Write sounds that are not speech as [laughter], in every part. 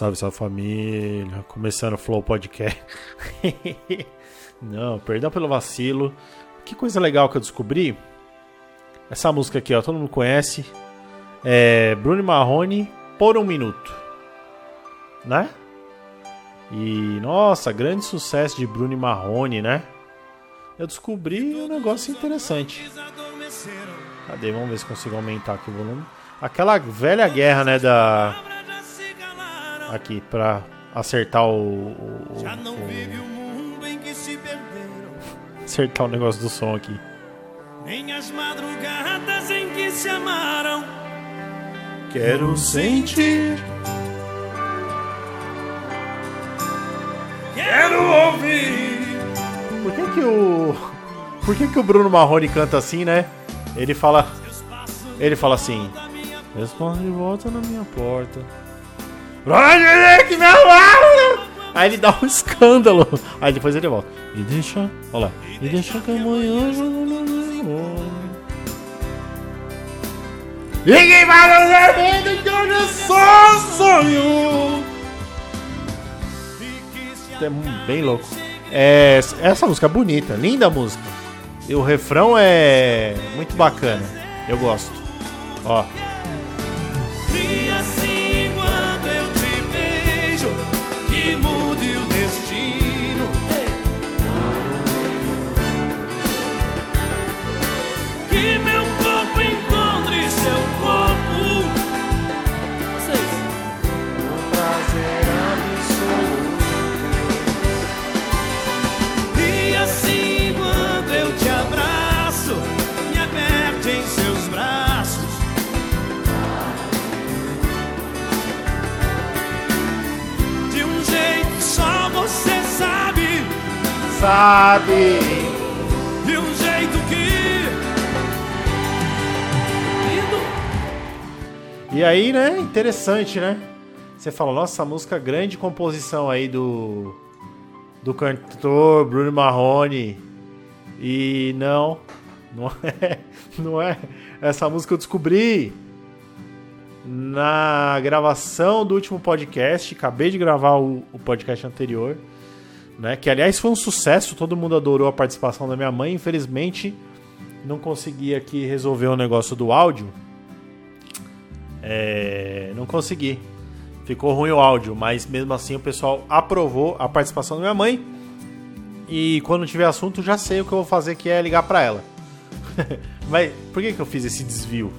Salve, salve família. Começando o Flow Podcast. [laughs] Não, perdão pelo vacilo. Que coisa legal que eu descobri. Essa música aqui, ó, todo mundo conhece. É Bruno Marrone por um minuto. Né? E nossa, grande sucesso de Bruno Marrone, né? Eu descobri um negócio interessante. Cadê? Vamos ver se consigo aumentar aqui o volume. Aquela velha guerra, né, da aqui pra acertar o, o, Já não o- vive o mundo em que se perderam, acertar o negócio do som aqui. nem as madrugadas em que se amaram. Quero sentir. Quero ouvir. Por que que o Por que que o Bruno Marrone canta assim, né? Ele fala ele fala assim: Responde de volta na minha porta. Aí ele dá um escândalo. Aí depois ele volta. E deixa. Olha lá. E deixa que amanhã. Ninguém vai fazer medo que é só sonho. É bem louco. É, essa música é bonita, linda música. E o refrão é muito bacana. Eu gosto. Ó. Que meu corpo encontre seu corpo. Vocês. E assim quando eu te abraço, me aperte em seus braços. De um jeito que só você sabe, Sabe? de um jeito que. E aí, né? Interessante, né? Você fala, nossa, música grande composição aí do do cantor Bruno Marrone. E não, não [laughs] é, não é. Essa música eu descobri na gravação do último podcast. Acabei de gravar o, o podcast anterior, né? Que aliás foi um sucesso. Todo mundo adorou a participação da minha mãe. Infelizmente, não consegui aqui resolver o negócio do áudio. É, não consegui. Ficou ruim o áudio, mas mesmo assim o pessoal aprovou a participação da minha mãe. E quando tiver assunto, já sei o que eu vou fazer, que é ligar pra ela. [laughs] mas por que, que eu fiz esse desvio?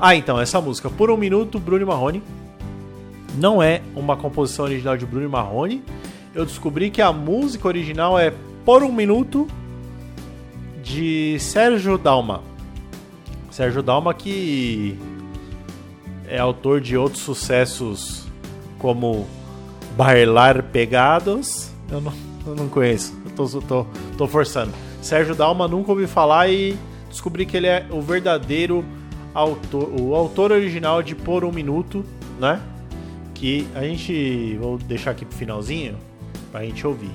Ah, então, essa música, Por um Minuto, Bruno Marrone. Não é uma composição original de Bruno Marrone. Eu descobri que a música original é Por um Minuto, de Sérgio Dalma. Sérgio Dalma que é autor de outros sucessos como Bailar Pegados. Eu não, eu não conheço, eu tô, tô, tô forçando. Sérgio Dalma nunca ouvi falar e descobri que ele é o verdadeiro autor, o autor original de Por um Minuto, né? Que a gente. Vou deixar aqui pro finalzinho pra gente ouvir.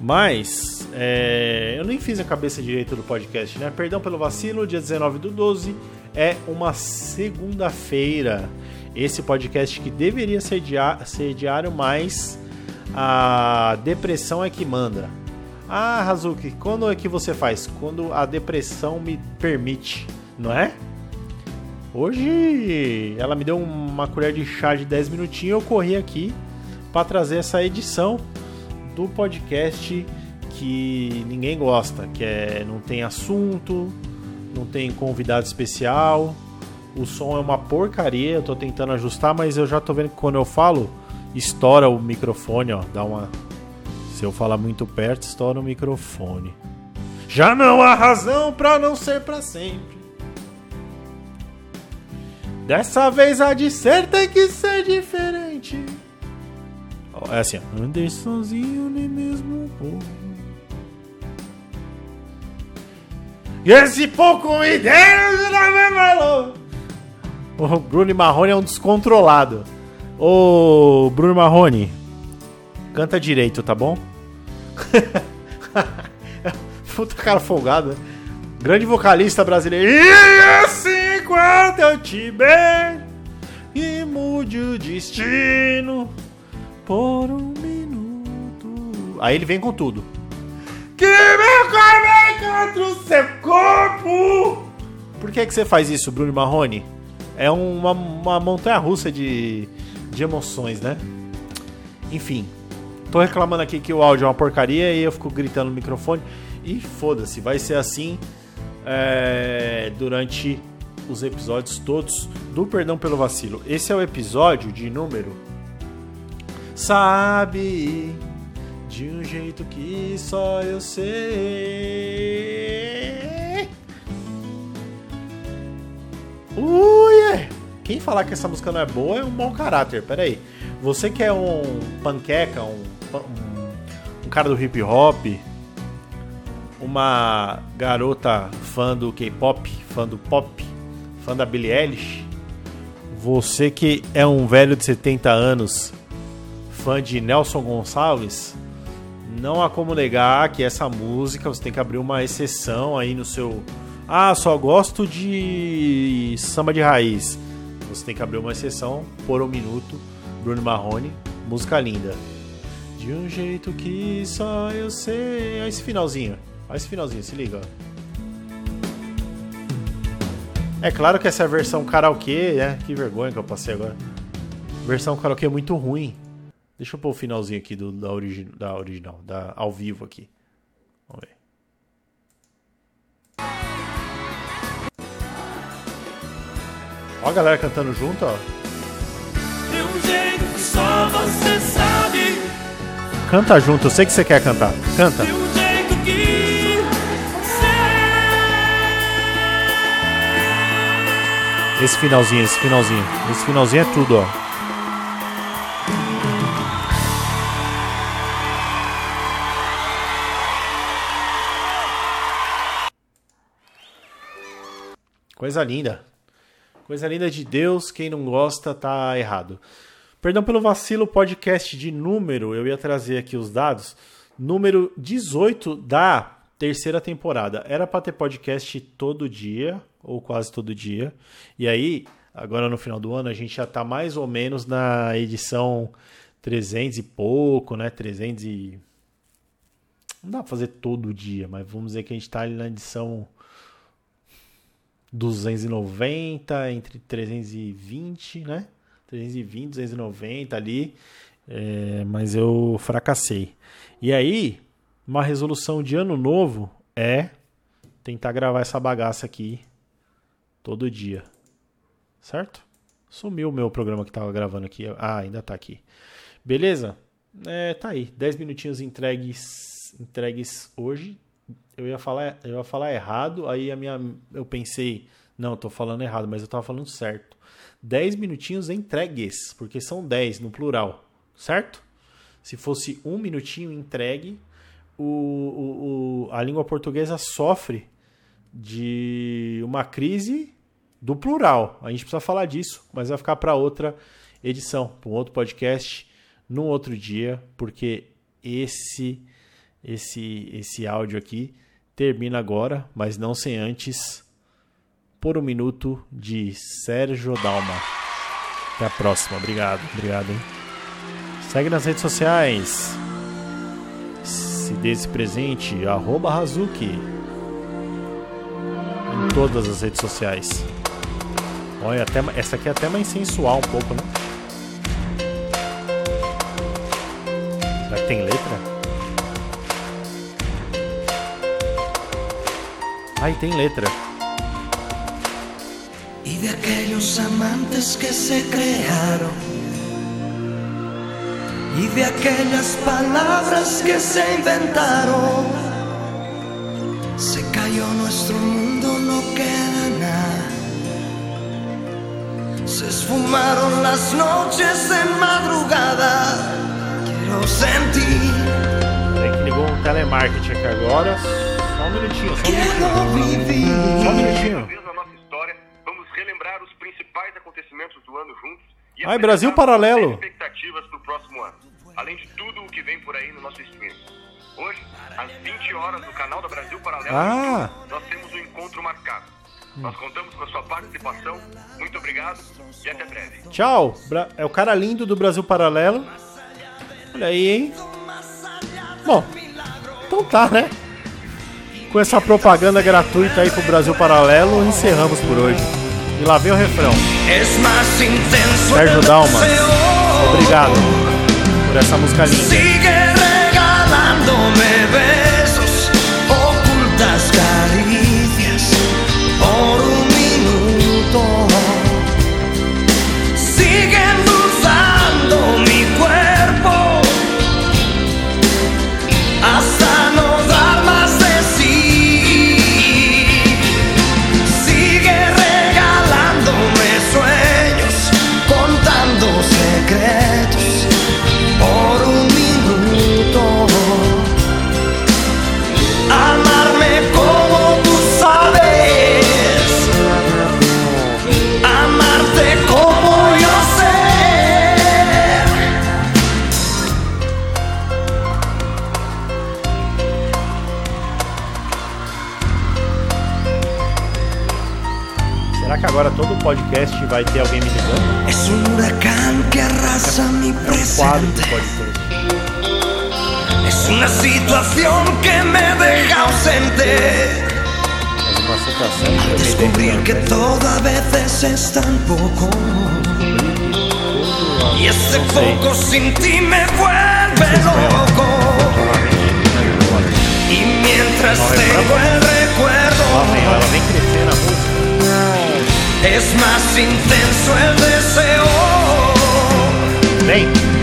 Mas, é, eu nem fiz a cabeça direito do podcast, né? Perdão pelo vacilo, dia 19 do 12 é uma segunda-feira. Esse podcast que deveria ser, dia- ser diário, mas a depressão é que manda. Ah, Hazuki, quando é que você faz? Quando a depressão me permite, não é? Hoje ela me deu uma colher de chá de 10 minutinhos eu corri aqui para trazer essa edição do podcast que ninguém gosta, que é não tem assunto, não tem convidado especial, o som é uma porcaria, eu tô tentando ajustar, mas eu já tô vendo que quando eu falo, estoura o microfone, ó, dá uma se eu falar muito perto, estoura o microfone. Já não há razão pra não ser pra sempre. Dessa vez há de ser, tem que ser diferente. É assim, ó. Andei sozinho, nem mesmo um esse pouco me louca. O Bruno Marrone é um descontrolado. Ô, Bruno Marrone, canta direito, tá bom? [laughs] Puta cara folgado, né? Grande vocalista brasileiro. E assim quando eu te beijo e mude o destino por um minuto. Aí ele vem com tudo. Que meu corpo contra o seu corpo! Por que, que você faz isso, Bruno Marrone? É uma, uma montanha russa de, de emoções, né? Enfim, tô reclamando aqui que o áudio é uma porcaria e eu fico gritando no microfone. E foda-se, vai ser assim é, durante os episódios todos do Perdão pelo Vacilo. Esse é o episódio de número. Sabe, de um jeito que só eu sei. Ui! Quem falar que essa música não é boa é um mau caráter. Pera aí. Você que é um panqueca, um, um, um cara do hip hop, uma garota fã do K-pop, fã do pop, fã da Billie Eilish, você que é um velho de 70 anos, fã de Nelson Gonçalves, não há como negar que essa música você tem que abrir uma exceção aí no seu. Ah, só gosto de samba de raiz. Você tem que abrir uma exceção por um minuto. Bruno Marrone, música linda. De um jeito que só eu sei. Olha esse finalzinho. Olha esse finalzinho, se liga. É claro que essa é a versão karaokê, né? Que vergonha que eu passei agora. Versão karaokê muito ruim. Deixa eu pôr o finalzinho aqui do, da, origi da original, da ao vivo aqui. Vamos ver. Ó a galera cantando junto, ó. De um jeito que só você sabe. Canta junto, eu sei que você quer cantar. Canta. De um jeito que. Esse finalzinho, esse finalzinho. Esse finalzinho é tudo, ó. Coisa linda. Coisa linda de Deus, quem não gosta tá errado. Perdão pelo vacilo, podcast de número, eu ia trazer aqui os dados. Número 18 da terceira temporada. Era para ter podcast todo dia, ou quase todo dia. E aí, agora no final do ano, a gente já tá mais ou menos na edição 300 e pouco, né? 300 e. Não dá pra fazer todo dia, mas vamos dizer que a gente tá ali na edição 290, entre 320, né? 320, 290 ali. É, mas eu fracassei. E aí, uma resolução de ano novo é tentar gravar essa bagaça aqui todo dia. Certo? Sumiu o meu programa que tava gravando aqui. Ah, ainda tá aqui. Beleza? É, tá aí. 10 minutinhos entregues, entregues hoje eu ia falar, eu ia falar errado, aí a minha, eu pensei, não, tô falando errado, mas eu tava falando certo. 10 minutinhos entregues, porque são 10 no plural, certo? Se fosse um minutinho entregue, o, o, o, a língua portuguesa sofre de uma crise do plural. A gente precisa falar disso, mas vai ficar para outra edição, para um outro podcast, num outro dia, porque esse esse esse áudio aqui termina agora, mas não sem antes por um minuto de Sérgio Dalma. Até a próxima. Obrigado. Obrigado, hein? Segue nas redes sociais. Se desse presente, arroba Hazuki. Em todas as redes sociais. Olha, até, essa aqui é até mais sensual um pouco, né? Será que tem letra? Ay, tem letra. Y de aquellos amantes que se crearon. Y de aquellas palabras que se inventaron. Se cayó nuestro mundo, no queda nada. Se esfumaron las noches en madrugada. Quiero sentir. Tem que ligar um telemarketing aqui agora. Só um minutinho, só um minutinho. Só um minutinho. vamos relembrar os principais acontecimentos do ano juntos e Ai, Brasil Paralelo. expectativas para o próximo ano, além de tudo o que vem por aí no nosso stream. Hoje, às 20 horas no canal da Brasil Paralelo, Ah. nós temos um encontro marcado. Nós contamos com a sua participação. Muito obrigado e até breve. Tchau. Bra- É o cara lindo do Brasil Paralelo. Olha aí, hein? Bom, então tá, né? Com essa propaganda gratuita aí pro Brasil Paralelo, encerramos por hoje. E lá vem o refrão. Sérgio Dalma. Obrigado por essa música linda. Podcast vai ter alguém me ligando? Es un huracán que arrasa mi É um quadro do presente. podcast. Es una situación que me deja ausente. Me Descubrir que todo a veces es tan poco. Y ese poco sin ti me vuelve loco. Y mientras tengo el recuerdo, es más intenso el deseo. Vem!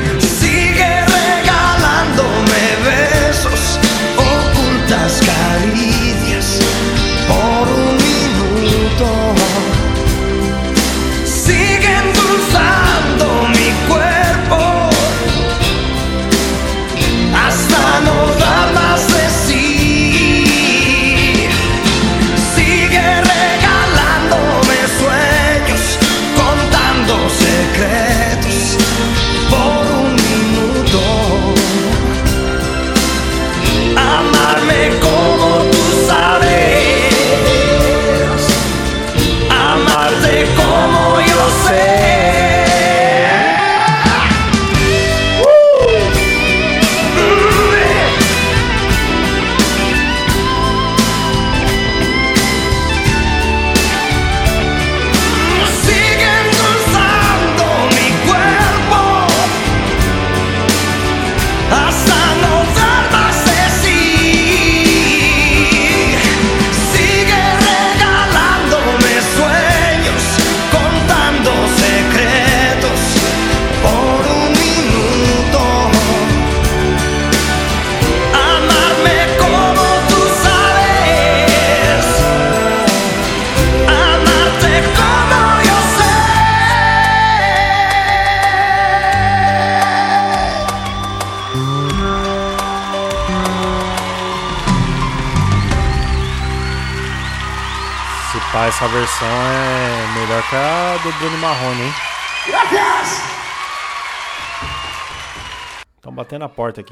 Pá, essa versão é melhor que a do Bruno Marrone, hein? Estão batendo a porta aqui.